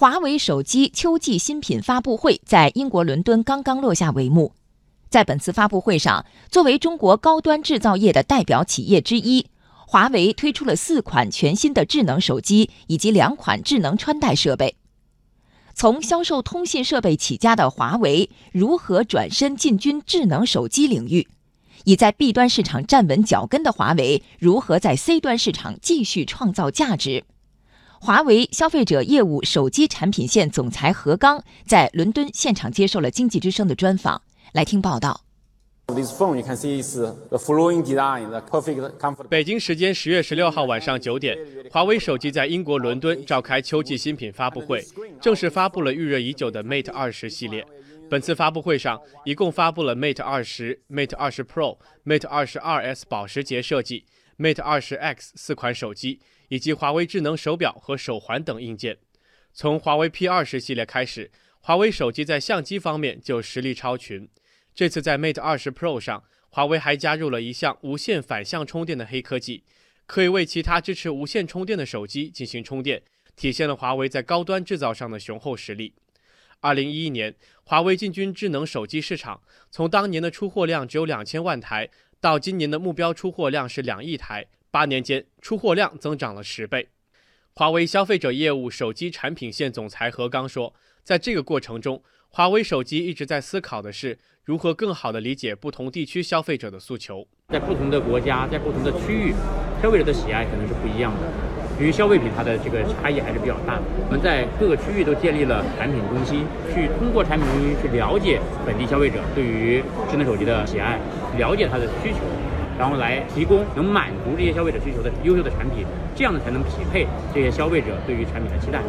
华为手机秋季新品发布会在英国伦敦刚刚落下帷幕。在本次发布会上，作为中国高端制造业的代表企业之一，华为推出了四款全新的智能手机以及两款智能穿戴设备。从销售通信设备起家的华为，如何转身进军智能手机领域？已在 B 端市场站稳脚跟的华为，如何在 C 端市场继续创造价值？华为消费者业务手机产品线总裁何刚在伦敦现场接受了经济之声的专访。来听报道。北京时间十月十六号晚上九点，华为手机在英国伦敦召开秋季新品发布会，正式发布了预热已久的 Mate 二十系列。本次发布会上，一共发布了 Mate 二十、Mate 二十 Pro、Mate 二十二 S 保时捷设计、Mate 二十 X 四款手机。以及华为智能手表和手环等硬件。从华为 P 二十系列开始，华为手机在相机方面就实力超群。这次在 Mate 二十 Pro 上，华为还加入了一项无线反向充电的黑科技，可以为其他支持无线充电的手机进行充电，体现了华为在高端制造上的雄厚实力。二零一一年，华为进军智能手机市场，从当年的出货量只有两千万台，到今年的目标出货量是两亿台。八年间，出货量增长了十倍。华为消费者业务手机产品线总裁何刚说：“在这个过程中，华为手机一直在思考的是如何更好地理解不同地区消费者的诉求。在不同的国家，在不同的区域，消费者的喜爱可能是不一样的。由于消费品它的这个差异还是比较大，我们在各个区域都建立了产品中心，去通过产品中心去了解本地消费者对于智能手机的喜爱，了解它的需求。”然后来提供能满足这些消费者需求的优秀的产品，这样呢才能匹配这些消费者对于产品的期待。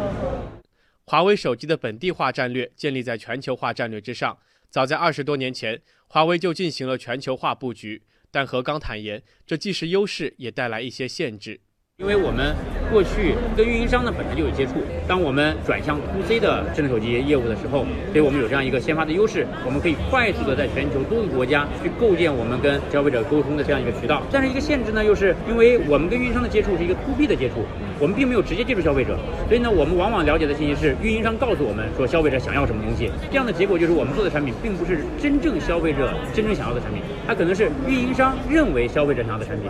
华为手机的本地化战略建立在全球化战略之上。早在二十多年前，华为就进行了全球化布局。但何刚坦言，这既是优势，也带来一些限制。因为我们过去跟运营商呢本来就有接触，当我们转向 to C 的智能手机业务的时候，所以我们有这样一个先发的优势，我们可以快速的在全球多个国家去构建我们跟消费者沟通的这样一个渠道。但是一个限制呢，又是因为我们跟运营商的接触是一个 to B 的接触，我们并没有直接接触消费者，所以呢，我们往往了解的信息是运营商告诉我们说消费者想要什么东西，这样的结果就是我们做的产品并不是真正消费者真正想要的产品，它可能是运营商认为消费者想要的产品。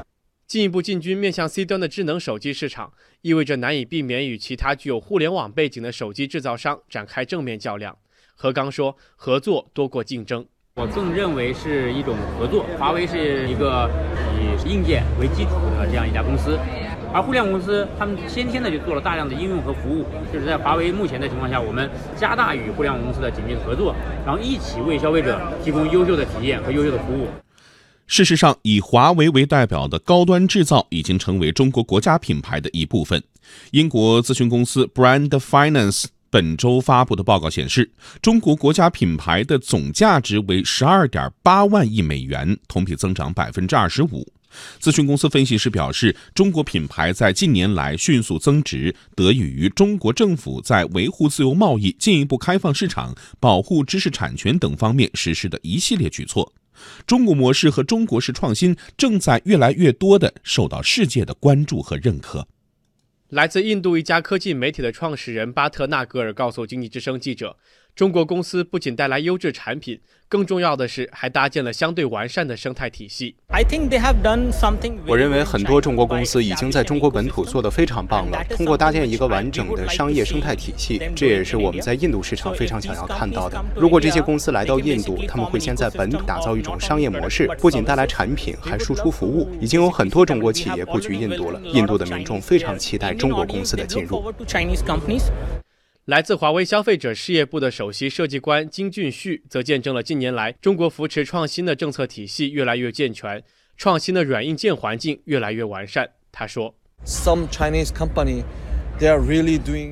进一步进军面向 C 端的智能手机市场，意味着难以避免与其他具有互联网背景的手机制造商展开正面较量。何刚说：“合作多过竞争，我更认为是一种合作。华为是一个以硬件为基础的这样一家公司，而互联网公司他们先天的就做了大量的应用和服务。就是在华为目前的情况下，我们加大与互联网公司的紧密合作，然后一起为消费者提供优秀的体验和优秀的服务。”事实上，以华为为代表的高端制造已经成为中国国家品牌的一部分。英国咨询公司 Brand Finance 本周发布的报告显示，中国国家品牌的总价值为十二点八万亿美元，同比增长百分之二十五。咨询公司分析师表示，中国品牌在近年来迅速增值，得益于中国政府在维护自由贸易、进一步开放市场、保护知识产权等方面实施的一系列举措。中国模式和中国式创新正在越来越多地受到世界的关注和认可。来自印度一家科技媒体的创始人巴特纳格尔告诉经济之声记者。中国公司不仅带来优质产品，更重要的是还搭建了相对完善的生态体系。我认为很多中国公司已经在中国本土做得非常棒了。通过搭建一个完整的商业生态体系，这也是我们在印度市场非常想要看到的。如果这些公司来到印度，他们会先在本土打造一种商业模式，不仅带来产品，还输出服务。已经有很多中国企业布局印度了，印度的民众非常期待中国公司的进入。来自华为消费者事业部的首席设计官金俊旭则见证了近年来中国扶持创新的政策体系越来越健全，创新的软硬件环境越来越完善。他说：“Some Chinese company。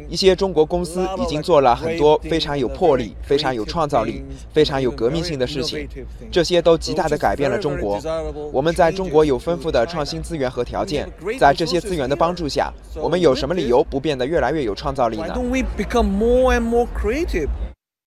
一些中国公司已经做了很多非常有魄力、非常有创造力、非常有革命性的事情，这些都极大地改变了中国。我们在中国有丰富的创新资源和条件，在这些资源的帮助下，我们有什么理由不变得越来越有创造力呢？